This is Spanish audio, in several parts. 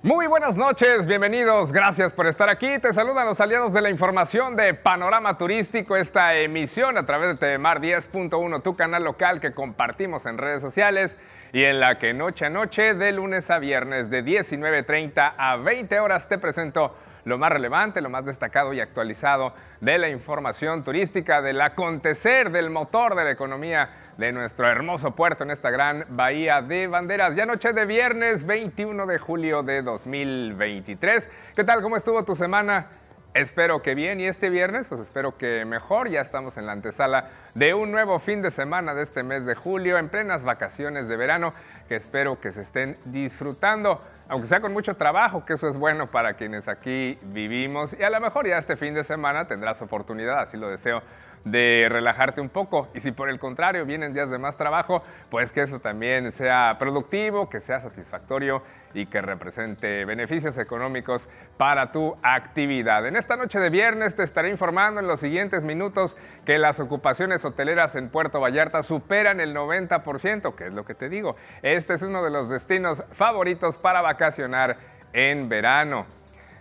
Muy buenas noches, bienvenidos, gracias por estar aquí. Te saludan los aliados de la información de Panorama Turístico, esta emisión a través de TVMar 10.1, tu canal local que compartimos en redes sociales y en la que noche a noche, de lunes a viernes, de 19.30 a 20 horas, te presento lo más relevante, lo más destacado y actualizado de la información turística, del acontecer, del motor de la economía de nuestro hermoso puerto en esta gran bahía de banderas. Ya noche de viernes 21 de julio de 2023. ¿Qué tal? ¿Cómo estuvo tu semana? Espero que bien y este viernes pues espero que mejor. Ya estamos en la antesala de un nuevo fin de semana de este mes de julio en plenas vacaciones de verano que espero que se estén disfrutando, aunque sea con mucho trabajo, que eso es bueno para quienes aquí vivimos. Y a lo mejor ya este fin de semana tendrás oportunidad, así lo deseo, de relajarte un poco. Y si por el contrario vienen días de más trabajo, pues que eso también sea productivo, que sea satisfactorio y que represente beneficios económicos para tu actividad. En esta noche de viernes te estaré informando en los siguientes minutos que las ocupaciones hoteleras en Puerto Vallarta superan el 90%, que es lo que te digo. Este es uno de los destinos favoritos para vacacionar en verano.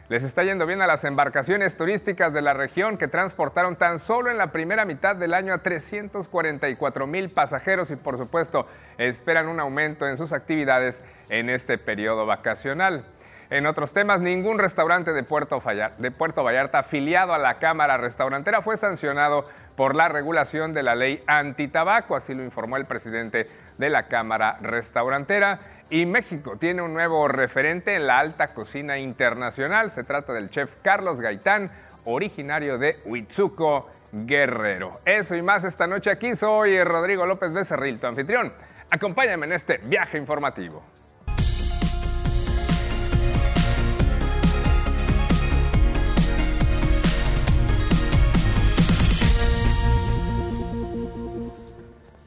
Les está yendo bien a las embarcaciones turísticas de la región que transportaron tan solo en la primera mitad del año a 344 mil pasajeros y por supuesto esperan un aumento en sus actividades en este periodo vacacional. En otros temas, ningún restaurante de Puerto, Vallarta afiliado a la Cámara Restaurantera fue sancionado por la regulación de la ley antitabaco, así lo informó el presidente de la Cámara Restaurantera. Y México tiene un nuevo referente en la alta cocina internacional. Se trata del chef Carlos Gaitán, originario de Huitzuco, Guerrero. Eso y más esta noche aquí. Soy Rodrigo López Becerril, tu anfitrión. Acompáñame en este viaje informativo.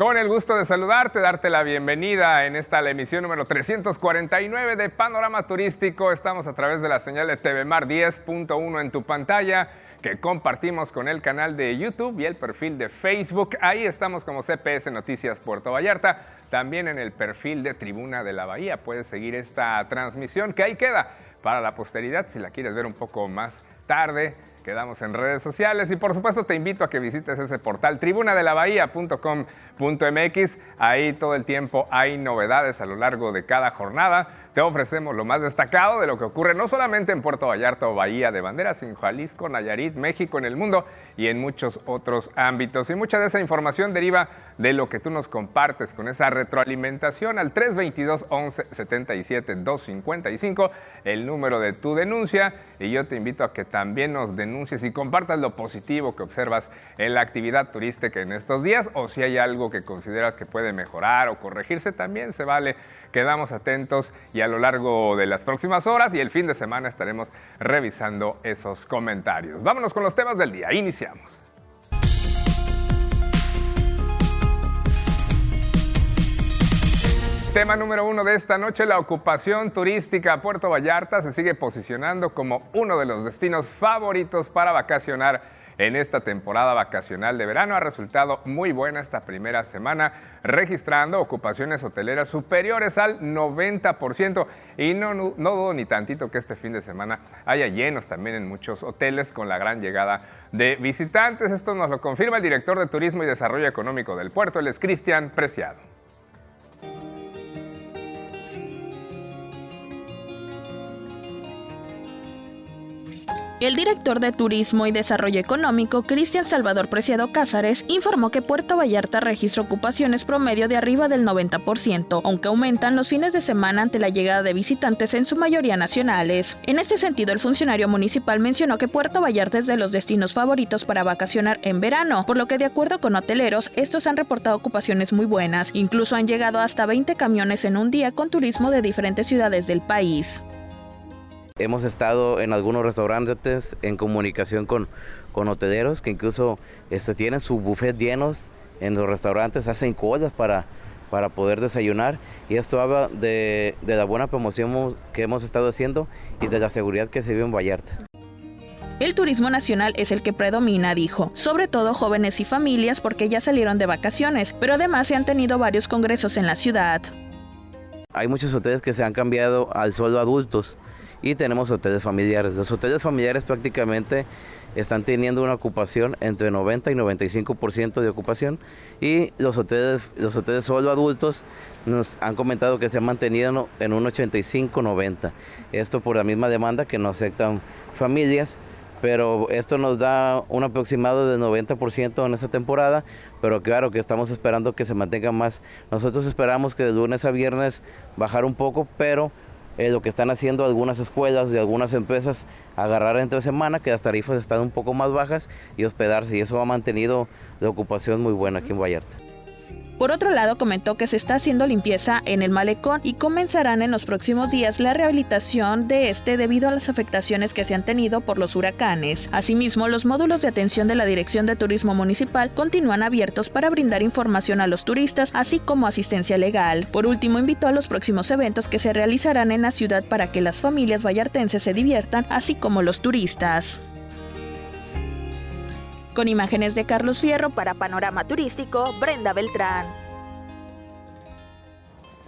Con el gusto de saludarte, darte la bienvenida en esta emisión número 349 de Panorama Turístico. Estamos a través de la señal de TV Mar 10.1 en tu pantalla que compartimos con el canal de YouTube y el perfil de Facebook. Ahí estamos como CPS Noticias Puerto Vallarta. También en el perfil de Tribuna de la Bahía puedes seguir esta transmisión que ahí queda para la posteridad si la quieres ver un poco más tarde Quedamos en redes sociales y por supuesto te invito a que visites ese portal tribunadelabahía.com.mx. Ahí todo el tiempo hay novedades a lo largo de cada jornada te ofrecemos lo más destacado de lo que ocurre no solamente en Puerto Vallarta o Bahía de Banderas, en Jalisco, Nayarit, México, en el mundo y en muchos otros ámbitos. Y mucha de esa información deriva de lo que tú nos compartes con esa retroalimentación al 322 11 77 255, el número de tu denuncia. Y yo te invito a que también nos denuncies y compartas lo positivo que observas en la actividad turística en estos días o si hay algo que consideras que puede mejorar o corregirse, también se vale Quedamos atentos y a lo largo de las próximas horas y el fin de semana estaremos revisando esos comentarios. Vámonos con los temas del día. Iniciamos. Tema número uno de esta noche, la ocupación turística. Puerto Vallarta se sigue posicionando como uno de los destinos favoritos para vacacionar en esta temporada vacacional de verano. Ha resultado muy buena esta primera semana, registrando ocupaciones hoteleras superiores al 90%. Y no, no, dudo ni tantito que este fin de semana haya llenos también en muchos hoteles con la gran llegada de visitantes. Esto nos lo confirma el director de Turismo y Desarrollo Económico del puerto, él es Cristian Preciado. El director de Turismo y Desarrollo Económico, Cristian Salvador Preciado Cázares, informó que Puerto Vallarta registra ocupaciones promedio de arriba del 90%, aunque aumentan los fines de semana ante la llegada de visitantes en su mayoría nacionales. En este sentido, el funcionario municipal mencionó que Puerto Vallarta es de los destinos favoritos para vacacionar en verano, por lo que de acuerdo con hoteleros, estos han reportado ocupaciones muy buenas. Incluso han llegado hasta 20 camiones en un día con turismo de diferentes ciudades del país. Hemos estado en algunos restaurantes en comunicación con, con hoteleros que incluso este, tienen su buffet llenos en los restaurantes, hacen colas para, para poder desayunar y esto habla de, de la buena promoción que hemos estado haciendo y de la seguridad que se vive en Vallarta. El turismo nacional es el que predomina, dijo, sobre todo jóvenes y familias porque ya salieron de vacaciones, pero además se han tenido varios congresos en la ciudad. Hay muchos hoteles que se han cambiado al solo adultos y tenemos hoteles familiares. Los hoteles familiares prácticamente están teniendo una ocupación entre 90 y 95% de ocupación y los hoteles, los hoteles solo adultos nos han comentado que se han mantenido en un 85-90. Esto por la misma demanda que no aceptan familias pero esto nos da un aproximado de 90% en esta temporada, pero claro que estamos esperando que se mantenga más. Nosotros esperamos que de lunes a viernes bajar un poco, pero eh, lo que están haciendo algunas escuelas y algunas empresas, agarrar entre semana, que las tarifas están un poco más bajas y hospedarse, y eso ha mantenido la ocupación muy buena aquí en Vallarta. Por otro lado, comentó que se está haciendo limpieza en el malecón y comenzarán en los próximos días la rehabilitación de este debido a las afectaciones que se han tenido por los huracanes. Asimismo, los módulos de atención de la Dirección de Turismo Municipal continúan abiertos para brindar información a los turistas, así como asistencia legal. Por último, invitó a los próximos eventos que se realizarán en la ciudad para que las familias vallartenses se diviertan, así como los turistas. Con imágenes de Carlos Fierro para Panorama Turístico, Brenda Beltrán.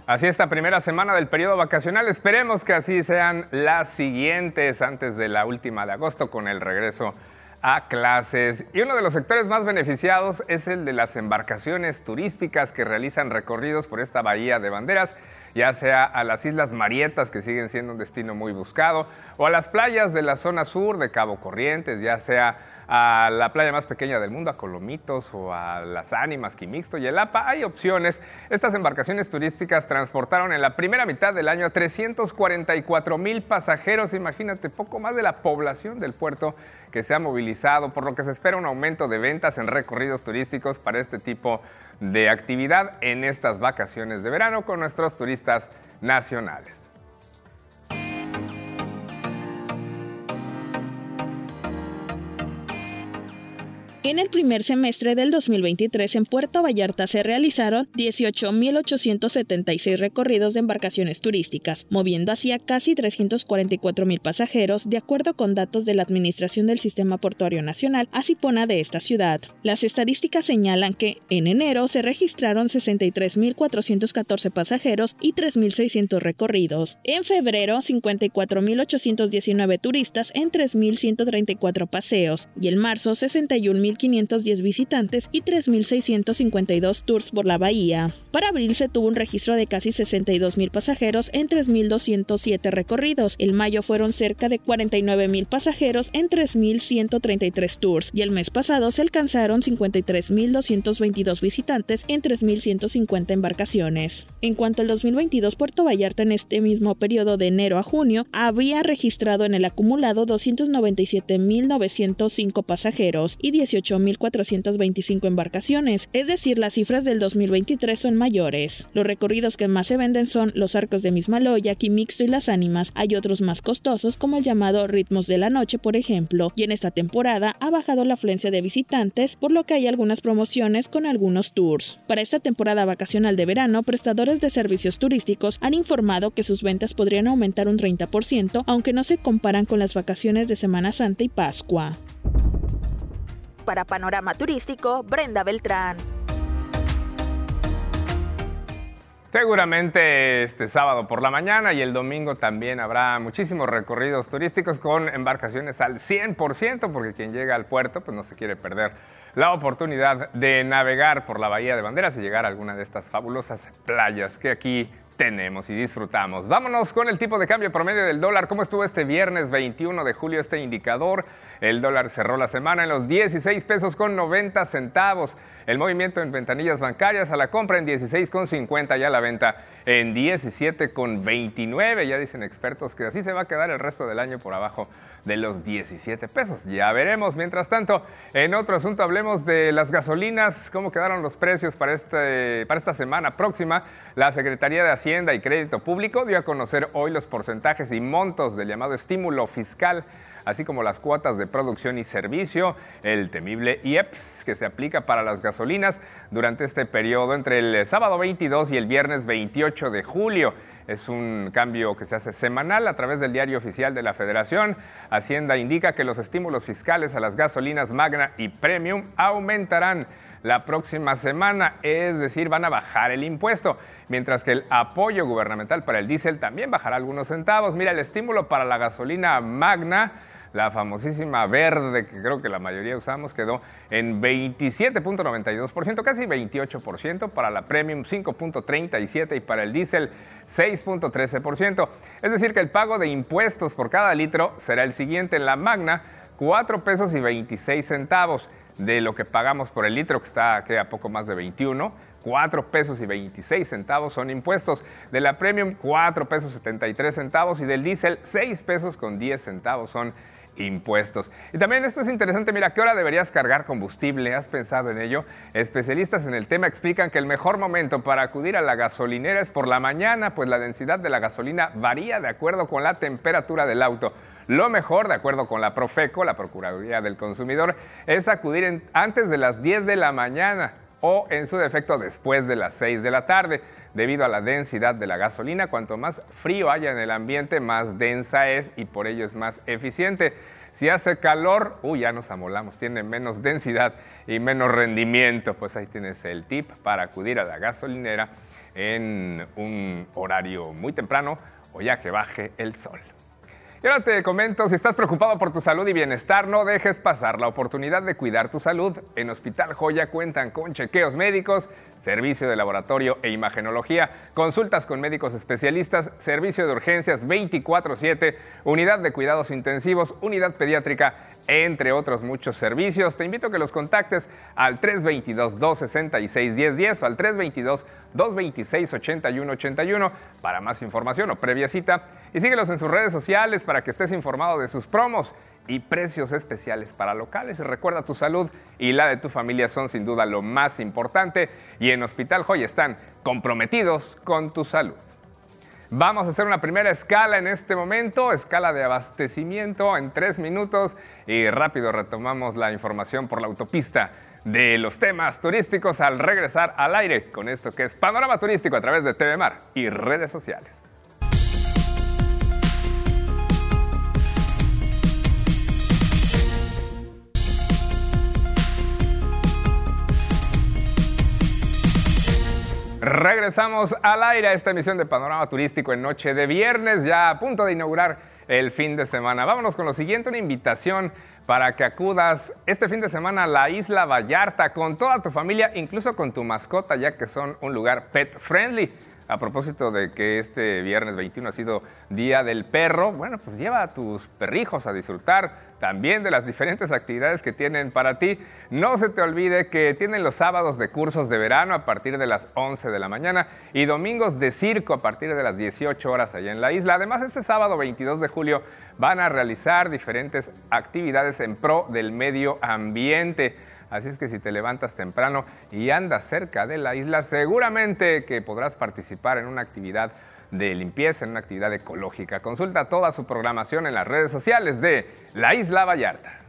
Así esta primera semana del periodo vacacional, esperemos que así sean las siguientes antes de la última de agosto con el regreso a clases. Y uno de los sectores más beneficiados es el de las embarcaciones turísticas que realizan recorridos por esta bahía de banderas ya sea a las Islas Marietas, que siguen siendo un destino muy buscado, o a las playas de la zona sur de Cabo Corrientes, ya sea a la playa más pequeña del mundo, a Colomitos o a las Ánimas, Quimixto y El Apa, hay opciones. Estas embarcaciones turísticas transportaron en la primera mitad del año a 344 mil pasajeros, imagínate, poco más de la población del puerto que se ha movilizado, por lo que se espera un aumento de ventas en recorridos turísticos para este tipo de actividad en estas vacaciones de verano con nuestros turistas nacionales. En el primer semestre del 2023 en Puerto Vallarta se realizaron 18.876 recorridos de embarcaciones turísticas, moviendo así a casi 344.000 pasajeros, de acuerdo con datos de la Administración del Sistema Portuario Nacional, Asipona de esta ciudad. Las estadísticas señalan que en enero se registraron 63.414 pasajeros y 3.600 recorridos. En febrero, 54.819 turistas en 3.134 paseos y en marzo 61.000 510 visitantes y 3.652 tours por la bahía. Para abril se tuvo un registro de casi 62.000 pasajeros en 3.207 recorridos. El mayo fueron cerca de 49.000 pasajeros en 3.133 tours y el mes pasado se alcanzaron 53.222 visitantes en 3.150 embarcaciones. En cuanto al 2022, Puerto Vallarta en este mismo periodo de enero a junio había registrado en el acumulado 297.905 pasajeros y 18 8.425 embarcaciones, es decir, las cifras del 2023 son mayores. Los recorridos que más se venden son los arcos de Mismaloya, Quimixto y Las Ánimas. Hay otros más costosos como el llamado Ritmos de la Noche, por ejemplo, y en esta temporada ha bajado la afluencia de visitantes, por lo que hay algunas promociones con algunos tours. Para esta temporada vacacional de verano, prestadores de servicios turísticos han informado que sus ventas podrían aumentar un 30%, aunque no se comparan con las vacaciones de Semana Santa y Pascua. Para Panorama Turístico, Brenda Beltrán. Seguramente este sábado por la mañana y el domingo también habrá muchísimos recorridos turísticos con embarcaciones al 100%, porque quien llega al puerto pues no se quiere perder la oportunidad de navegar por la Bahía de Banderas y llegar a alguna de estas fabulosas playas que aquí tenemos y disfrutamos. Vámonos con el tipo de cambio promedio del dólar. ¿Cómo estuvo este viernes 21 de julio este indicador? El dólar cerró la semana en los 16 pesos con 90 centavos. El movimiento en ventanillas bancarias a la compra en 16 con 50 y a la venta en 17 con 29. Ya dicen expertos que así se va a quedar el resto del año por abajo de los 17 pesos. Ya veremos. Mientras tanto, en otro asunto hablemos de las gasolinas, cómo quedaron los precios para, este, para esta semana próxima. La Secretaría de Hacienda y Crédito Público dio a conocer hoy los porcentajes y montos del llamado estímulo fiscal así como las cuotas de producción y servicio, el temible IEPS que se aplica para las gasolinas durante este periodo entre el sábado 22 y el viernes 28 de julio. Es un cambio que se hace semanal a través del diario oficial de la Federación. Hacienda indica que los estímulos fiscales a las gasolinas Magna y Premium aumentarán la próxima semana, es decir, van a bajar el impuesto, mientras que el apoyo gubernamental para el diésel también bajará algunos centavos. Mira, el estímulo para la gasolina magna la famosísima verde que creo que la mayoría usamos quedó en 27.92%, casi 28%, para la premium 5.37% y para el diésel 6.13%. Es decir, que el pago de impuestos por cada litro será el siguiente en la magna, 4 pesos y 26 centavos de lo que pagamos por el litro, que está a poco más de 21. 4 pesos y 26 centavos son impuestos. De la Premium, 4 pesos 73 centavos y del diésel, 6 pesos con 10 centavos son impuestos. Y también esto es interesante, mira, ¿qué hora deberías cargar combustible? ¿Has pensado en ello? Especialistas en el tema explican que el mejor momento para acudir a la gasolinera es por la mañana, pues la densidad de la gasolina varía de acuerdo con la temperatura del auto. Lo mejor, de acuerdo con la Profeco, la Procuraduría del Consumidor, es acudir antes de las 10 de la mañana o en su defecto después de las 6 de la tarde. Debido a la densidad de la gasolina, cuanto más frío haya en el ambiente, más densa es y por ello es más eficiente. Si hace calor, ya nos amolamos, tiene menos densidad y menos rendimiento. Pues ahí tienes el tip para acudir a la gasolinera en un horario muy temprano o ya que baje el sol. Y ahora te comento, si estás preocupado por tu salud y bienestar, no dejes pasar la oportunidad de cuidar tu salud. En Hospital Joya cuentan con chequeos médicos, servicio de laboratorio e imagenología, consultas con médicos especialistas, servicio de urgencias 24/7, unidad de cuidados intensivos, unidad pediátrica, entre otros muchos servicios. Te invito a que los contactes al 322-266-1010 o al 322-226-8181 para más información o previa cita. Y síguelos en sus redes sociales para que estés informado de sus promos y precios especiales para locales. Recuerda, tu salud y la de tu familia son sin duda lo más importante y en Hospital Joy están comprometidos con tu salud. Vamos a hacer una primera escala en este momento, escala de abastecimiento en tres minutos y rápido retomamos la información por la autopista de los temas turísticos al regresar al aire con esto que es Panorama Turístico a través de TV Mar y redes sociales. Regresamos al aire a esta emisión de Panorama Turístico en noche de viernes, ya a punto de inaugurar el fin de semana. Vámonos con lo siguiente, una invitación para que acudas este fin de semana a la isla Vallarta con toda tu familia, incluso con tu mascota, ya que son un lugar pet friendly. A propósito de que este viernes 21 ha sido Día del Perro, bueno, pues lleva a tus perrijos a disfrutar también de las diferentes actividades que tienen para ti. No se te olvide que tienen los sábados de cursos de verano a partir de las 11 de la mañana y domingos de circo a partir de las 18 horas allá en la isla. Además, este sábado 22 de julio van a realizar diferentes actividades en pro del medio ambiente. Así es que si te levantas temprano y andas cerca de la isla, seguramente que podrás participar en una actividad de limpieza, en una actividad ecológica. Consulta toda su programación en las redes sociales de La Isla Vallarta.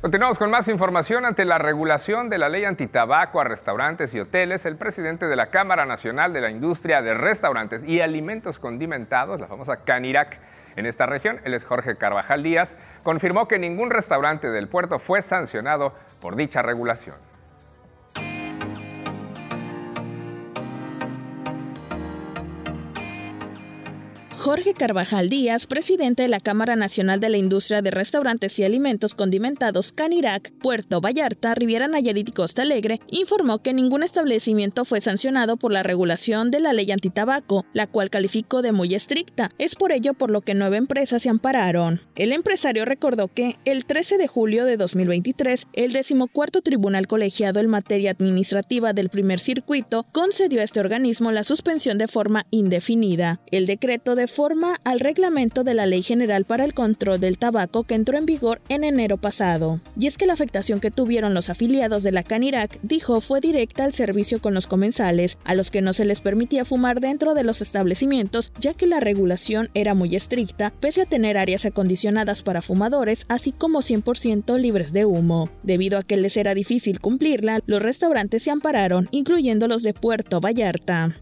Continuamos con más información. Ante la regulación de la ley antitabaco a restaurantes y hoteles, el presidente de la Cámara Nacional de la Industria de Restaurantes y Alimentos Condimentados, la famosa CANIRAC, en esta región, él es Jorge Carvajal Díaz, confirmó que ningún restaurante del puerto fue sancionado por dicha regulación. Jorge Carvajal Díaz, presidente de la Cámara Nacional de la Industria de Restaurantes y Alimentos Condimentados Canirac, Puerto Vallarta, Riviera Nayarit y Costa Alegre, informó que ningún establecimiento fue sancionado por la regulación de la ley antitabaco, la cual calificó de muy estricta. Es por ello por lo que nueve empresas se ampararon. El empresario recordó que el 13 de julio de 2023, el decimocuarto Tribunal Colegiado en materia administrativa del primer circuito concedió a este organismo la suspensión de forma indefinida. El decreto de forma al reglamento de la Ley General para el Control del Tabaco que entró en vigor en enero pasado. Y es que la afectación que tuvieron los afiliados de la Canirac, dijo, fue directa al servicio con los comensales, a los que no se les permitía fumar dentro de los establecimientos, ya que la regulación era muy estricta, pese a tener áreas acondicionadas para fumadores, así como 100% libres de humo. Debido a que les era difícil cumplirla, los restaurantes se ampararon, incluyendo los de Puerto Vallarta.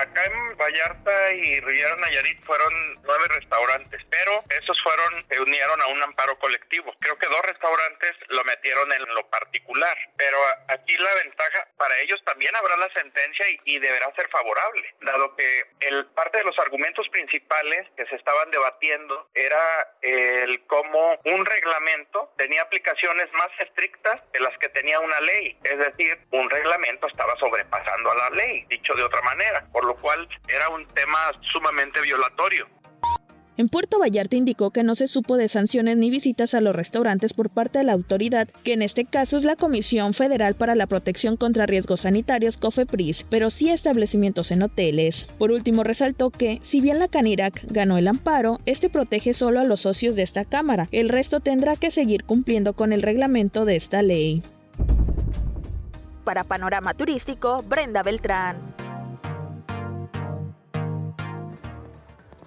Acá en Vallarta y Riviera Nayarit fueron nueve restaurantes, pero esos fueron, se unieron a un amparo colectivo. Creo que dos restaurantes lo metieron en lo particular, pero aquí la ventaja, para ellos también habrá la sentencia y, deberá ser favorable, dado que el parte de los argumentos principales que se estaban debatiendo era el cómo un reglamento tenía aplicaciones más estrictas de las que tenía una ley, es decir, un reglamento estaba sobrepasando a la ley, dicho de otra manera, por lo cual era un tema sumamente violatorio. En Puerto Vallarta indicó que no se supo de sanciones ni visitas a los restaurantes por parte de la autoridad, que en este caso es la Comisión Federal para la Protección contra Riesgos Sanitarios, COFEPRIS, pero sí establecimientos en hoteles. Por último, resaltó que, si bien la Canirac ganó el amparo, este protege solo a los socios de esta Cámara. El resto tendrá que seguir cumpliendo con el reglamento de esta ley. Para Panorama Turístico, Brenda Beltrán.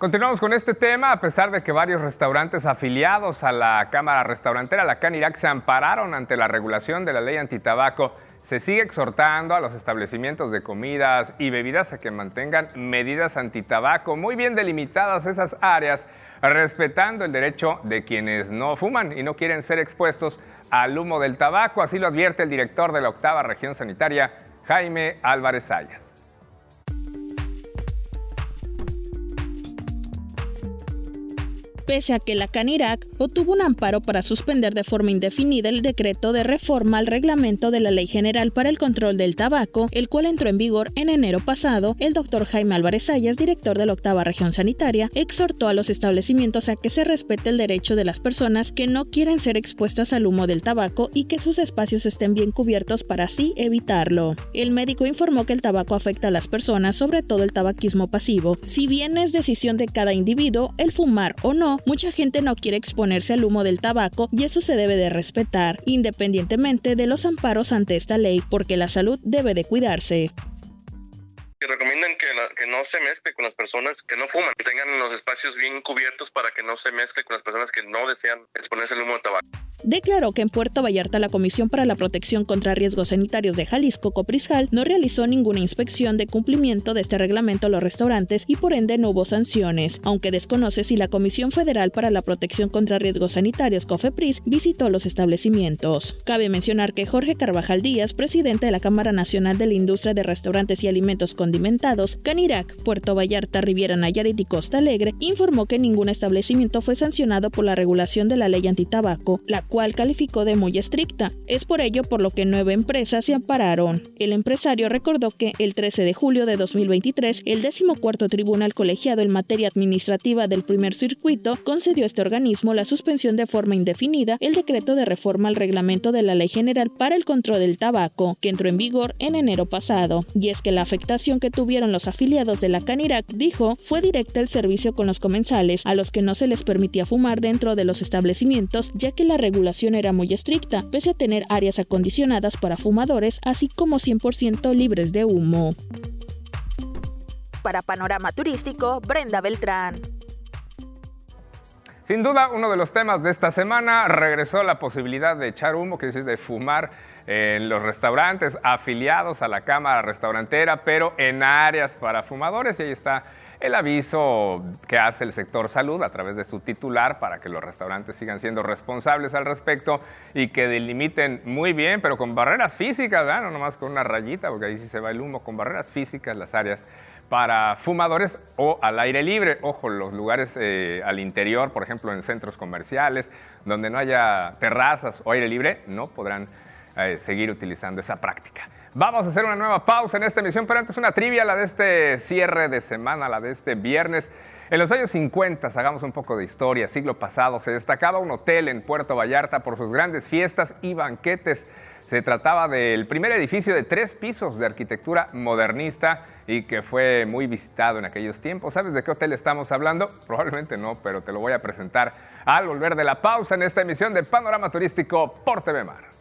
Continuamos con este tema, a pesar de que varios restaurantes afiliados a la Cámara Restaurantera, la Canirac, se ampararon ante la regulación de la ley antitabaco. Se sigue exhortando a los establecimientos de comidas y bebidas a que mantengan medidas antitabaco muy bien delimitadas esas áreas, respetando el derecho de quienes no fuman y no quieren ser expuestos al humo del tabaco. Así lo advierte el director de la octava región sanitaria, Jaime Álvarez Ayas. Pese a que la CANIRAC obtuvo un amparo para suspender de forma indefinida el decreto de reforma al reglamento de la Ley General para el Control del Tabaco, el cual entró en vigor en enero pasado, el doctor Jaime Álvarez Ayas, director de la octava región sanitaria, exhortó a los establecimientos a que se respete el derecho de las personas que no quieren ser expuestas al humo del tabaco y que sus espacios estén bien cubiertos para así evitarlo. El médico informó que el tabaco afecta a las personas, sobre todo el tabaquismo pasivo. Si bien es decisión de cada individuo el fumar o no, mucha gente no quiere exponerse al humo del tabaco y eso se debe de respetar, independientemente de los amparos ante esta ley, porque la salud debe de cuidarse recomiendan que, que, no se mezcle con las personas que no fuman, que tengan los espacios bien cubiertos para que no se mezcle con las personas que no desean exponerse al humo de tabaco. Declaró que en Puerto Vallarta la Comisión para la Protección contra Riesgos Sanitarios de Jalisco, Coprisjal, no realizó ninguna inspección de cumplimiento de este reglamento a los restaurantes y por ende no hubo sanciones, aunque desconoce si la Comisión Federal para la Protección contra Riesgos Sanitarios, COFEPRIS, visitó los establecimientos. Cabe mencionar que Jorge Carvajal Díaz, presidente de la Cámara Nacional de la Industria de Restaurantes y Alimentos con condimentados, Canirac, Puerto Vallarta, Riviera Nayarit y Costa Alegre, informó que ningún establecimiento fue sancionado por la regulación de la ley antitabaco, la cual calificó de muy estricta. Es por ello por lo que nueve empresas se ampararon. El empresario recordó que el 13 de julio de 2023, el 14 Tribunal Colegiado en materia administrativa del primer circuito concedió a este organismo la suspensión de forma indefinida el decreto de reforma al reglamento de la Ley General para el Control del Tabaco, que entró en vigor en enero pasado. Y es que la afectación que tuvieron los afiliados de la Canirac, dijo, fue directa el servicio con los comensales, a los que no se les permitía fumar dentro de los establecimientos, ya que la regulación era muy estricta, pese a tener áreas acondicionadas para fumadores, así como 100% libres de humo. Para Panorama Turístico, Brenda Beltrán. Sin duda, uno de los temas de esta semana regresó la posibilidad de echar humo, que es de fumar en los restaurantes afiliados a la Cámara Restaurantera, pero en áreas para fumadores. Y ahí está el aviso que hace el sector salud a través de su titular para que los restaurantes sigan siendo responsables al respecto y que delimiten muy bien, pero con barreras físicas, no nomás con una rayita, porque ahí sí se va el humo, con barreras físicas las áreas para fumadores o al aire libre. Ojo, los lugares eh, al interior, por ejemplo, en centros comerciales, donde no haya terrazas o aire libre, no podrán eh, seguir utilizando esa práctica. Vamos a hacer una nueva pausa en esta emisión, pero antes una trivia, la de este cierre de semana, la de este viernes. En los años 50, hagamos un poco de historia, siglo pasado, se destacaba un hotel en Puerto Vallarta por sus grandes fiestas y banquetes. Se trataba del primer edificio de tres pisos de arquitectura modernista y que fue muy visitado en aquellos tiempos. ¿Sabes de qué hotel estamos hablando? Probablemente no, pero te lo voy a presentar al volver de la pausa en esta emisión de Panorama Turístico por TV Mar.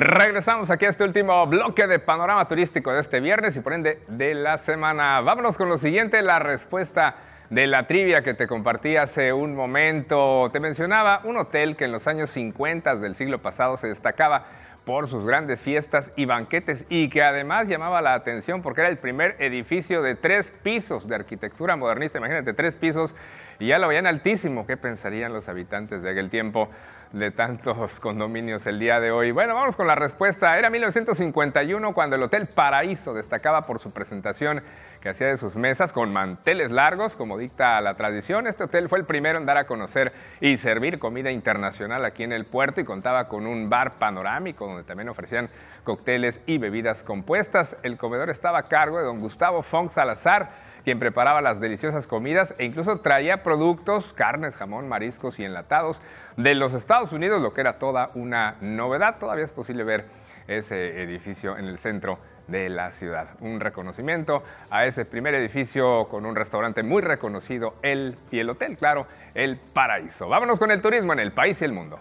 Regresamos aquí a este último bloque de panorama turístico de este viernes y por ende de la semana. Vámonos con lo siguiente, la respuesta de la trivia que te compartí hace un momento. Te mencionaba un hotel que en los años 50 del siglo pasado se destacaba por sus grandes fiestas y banquetes y que además llamaba la atención porque era el primer edificio de tres pisos de arquitectura modernista. Imagínate, tres pisos y ya lo veían altísimo. ¿Qué pensarían los habitantes de aquel tiempo de tantos condominios el día de hoy? Bueno, vamos con la respuesta. Era 1951 cuando el Hotel Paraíso destacaba por su presentación que hacía de sus mesas con manteles largos, como dicta la tradición. Este hotel fue el primero en dar a conocer y servir comida internacional aquí en el puerto y contaba con un bar panorámico donde también ofrecían cócteles y bebidas compuestas. El comedor estaba a cargo de don Gustavo Fong Salazar, quien preparaba las deliciosas comidas e incluso traía productos, carnes, jamón, mariscos y enlatados de los Estados Unidos, lo que era toda una novedad. Todavía es posible ver ese edificio en el centro de la ciudad. Un reconocimiento a ese primer edificio con un restaurante muy reconocido, el y el hotel, claro, el Paraíso. Vámonos con el turismo en el país y el mundo.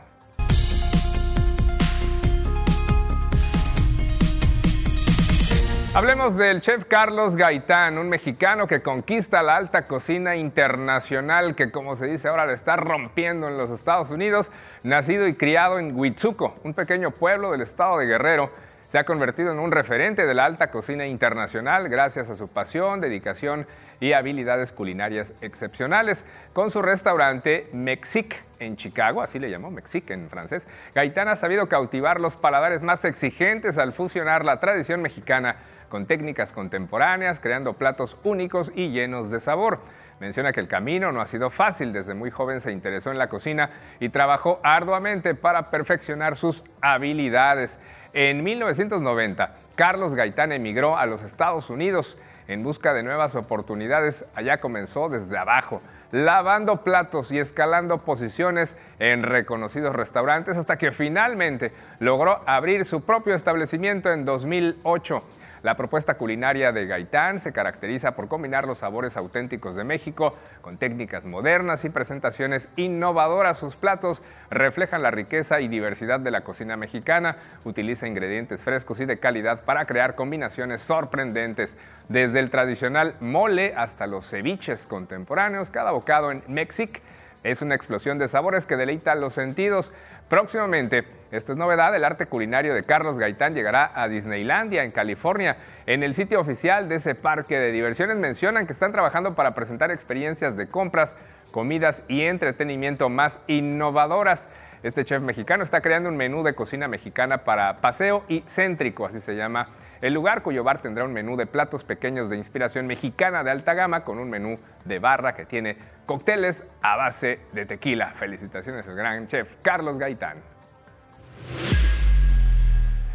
Hablemos del chef Carlos Gaitán, un mexicano que conquista la alta cocina internacional, que como se dice ahora le está rompiendo en los Estados Unidos, nacido y criado en Huitzuco, un pequeño pueblo del estado de Guerrero se ha convertido en un referente de la alta cocina internacional gracias a su pasión, dedicación y habilidades culinarias excepcionales. Con su restaurante Mexic en Chicago, así le llamó Mexic en francés, Gaitán ha sabido cautivar los paladares más exigentes al fusionar la tradición mexicana con técnicas contemporáneas, creando platos únicos y llenos de sabor. Menciona que el camino no ha sido fácil, desde muy joven se interesó en la cocina y trabajó arduamente para perfeccionar sus habilidades. En 1990, Carlos Gaitán emigró a los Estados Unidos en busca de nuevas oportunidades. Allá comenzó desde abajo, lavando platos y escalando posiciones en reconocidos restaurantes hasta que finalmente logró abrir su propio establecimiento en 2008. La propuesta culinaria de Gaitán se caracteriza por combinar los sabores auténticos de México con técnicas modernas y presentaciones innovadoras. Sus platos reflejan la riqueza y diversidad de la cocina mexicana. Utiliza ingredientes frescos y de calidad para crear combinaciones sorprendentes. Desde el tradicional mole hasta los ceviches contemporáneos, cada bocado en Mexic es una explosión de sabores que deleita los sentidos. Próximamente, esta es novedad, el arte culinario de Carlos Gaitán llegará a Disneylandia, en California. En el sitio oficial de ese parque de diversiones mencionan que están trabajando para presentar experiencias de compras, comidas y entretenimiento más innovadoras. Este chef mexicano está creando un menú de cocina mexicana para paseo y céntrico, así se llama el lugar, cuyo bar tendrá un menú de platos pequeños de inspiración mexicana de alta gama con un menú de barra que tiene cócteles a base de tequila. Felicitaciones al gran chef Carlos Gaitán.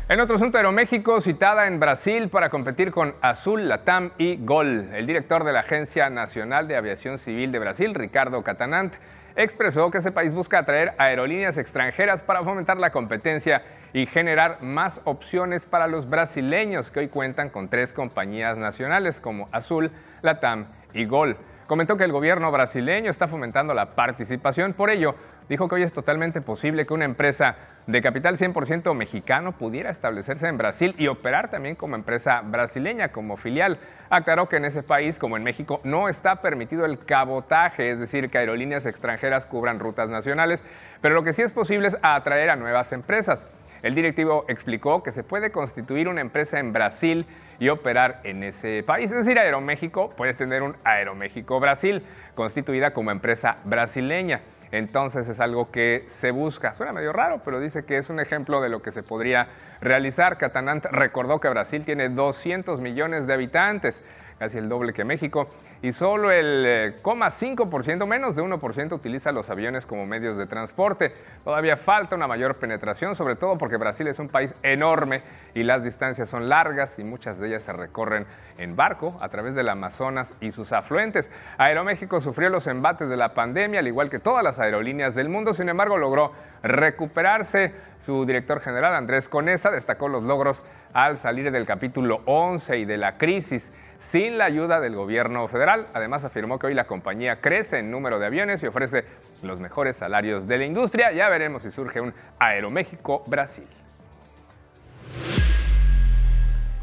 En otro asunto, Aeroméxico citada en Brasil para competir con Azul, Latam y Gol. El director de la Agencia Nacional de Aviación Civil de Brasil, Ricardo Catanant, expresó que ese país busca atraer aerolíneas extranjeras para fomentar la competencia y generar más opciones para los brasileños que hoy cuentan con tres compañías nacionales como Azul, Latam y Gol. Comentó que el gobierno brasileño está fomentando la participación, por ello dijo que hoy es totalmente posible que una empresa de capital 100% mexicano pudiera establecerse en Brasil y operar también como empresa brasileña, como filial. Aclaró que en ese país, como en México, no está permitido el cabotaje, es decir, que aerolíneas extranjeras cubran rutas nacionales, pero lo que sí es posible es atraer a nuevas empresas. El directivo explicó que se puede constituir una empresa en Brasil y operar en ese país. Es decir, Aeroméxico puede tener un Aeroméxico Brasil, constituida como empresa brasileña. Entonces es algo que se busca. Suena medio raro, pero dice que es un ejemplo de lo que se podría realizar. Catanant recordó que Brasil tiene 200 millones de habitantes casi el doble que México, y solo el 0,5%, eh, menos de 1%, utiliza los aviones como medios de transporte. Todavía falta una mayor penetración, sobre todo porque Brasil es un país enorme y las distancias son largas y muchas de ellas se recorren en barco a través del Amazonas y sus afluentes. Aeroméxico sufrió los embates de la pandemia, al igual que todas las aerolíneas del mundo, sin embargo logró recuperarse. Su director general, Andrés Conesa, destacó los logros al salir del capítulo 11 y de la crisis sin la ayuda del gobierno federal. Además, afirmó que hoy la compañía crece en número de aviones y ofrece los mejores salarios de la industria. Ya veremos si surge un Aeroméxico Brasil.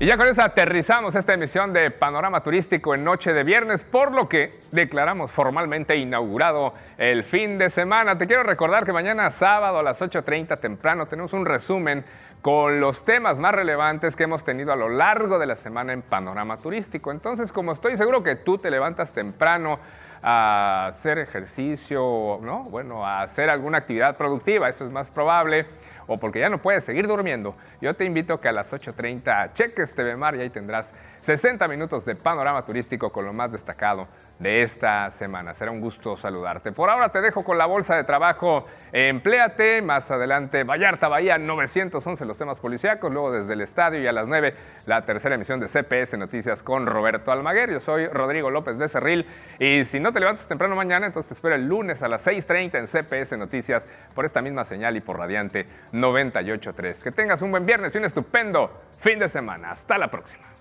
Y ya con eso aterrizamos esta emisión de Panorama Turístico en noche de viernes, por lo que declaramos formalmente inaugurado el fin de semana. Te quiero recordar que mañana sábado a las 8.30 temprano tenemos un resumen con los temas más relevantes que hemos tenido a lo largo de la semana en Panorama Turístico. Entonces, como estoy seguro que tú te levantas temprano a hacer ejercicio, ¿no? Bueno, a hacer alguna actividad productiva, eso es más probable o porque ya no puedes seguir durmiendo, yo te invito a que a las 8.30 cheques TV Mar y ahí tendrás 60 minutos de panorama turístico con lo más destacado de esta semana. Será un gusto saludarte. Por ahora te dejo con la bolsa de trabajo Empléate. Más adelante, Vallarta Bahía 911, los temas policíacos. Luego desde el estadio y a las 9, la tercera emisión de CPS Noticias con Roberto Almaguer. Yo soy Rodrigo López de Cerril. Y si no te levantas temprano mañana, entonces te espero el lunes a las 6:30 en CPS Noticias por esta misma señal y por Radiante 98.3. Que tengas un buen viernes y un estupendo fin de semana. Hasta la próxima.